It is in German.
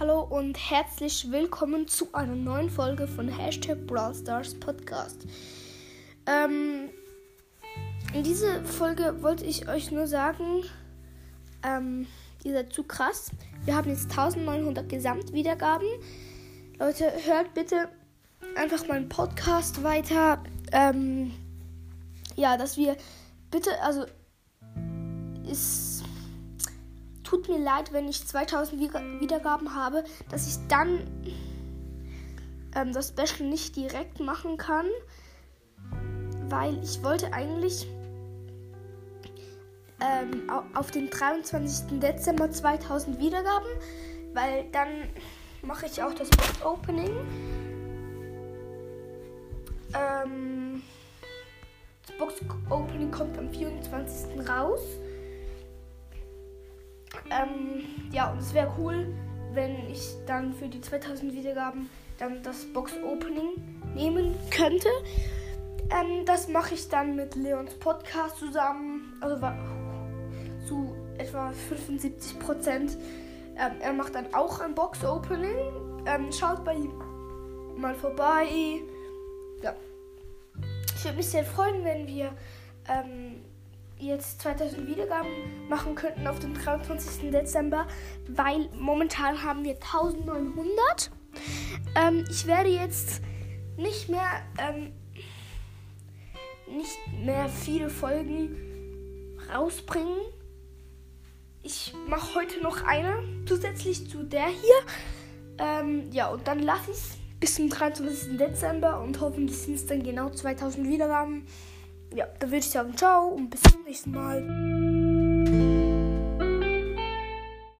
und herzlich willkommen zu einer neuen Folge von Hashtag Brawl Stars Podcast. Ähm, in dieser Folge wollte ich euch nur sagen, ähm, ihr seid zu krass. Wir haben jetzt 1900 Gesamtwiedergaben. Leute, hört bitte einfach meinen Podcast weiter. Ähm, ja, dass wir bitte, also ist tut mir leid, wenn ich 2000 Wiedergaben habe, dass ich dann ähm, das Special nicht direkt machen kann, weil ich wollte eigentlich ähm, auf den 23. Dezember 2000 Wiedergaben, weil dann mache ich auch das Box Opening. Ähm, das Box Opening kommt am 24. raus. Ähm, ja, und es wäre cool, wenn ich dann für die 2000 Wiedergaben dann das Box Opening nehmen könnte. Ähm, das mache ich dann mit Leons Podcast zusammen, also zu etwa 75 Prozent. Ähm, er macht dann auch ein Box Opening. Ähm, schaut bei ihm mal vorbei. Ja. Ich würde mich sehr freuen, wenn wir ähm, jetzt 2000 Wiedergaben machen könnten auf dem 23. Dezember, weil momentan haben wir 1900. Ähm, ich werde jetzt nicht mehr ähm, nicht mehr viele Folgen rausbringen. Ich mache heute noch eine zusätzlich zu der hier. Ähm, ja, und dann lasse ich es bis zum 23. Dezember und hoffentlich sind es dann genau 2000 Wiedergaben ja, dann würde ich sagen, ciao und bis zum nächsten Mal.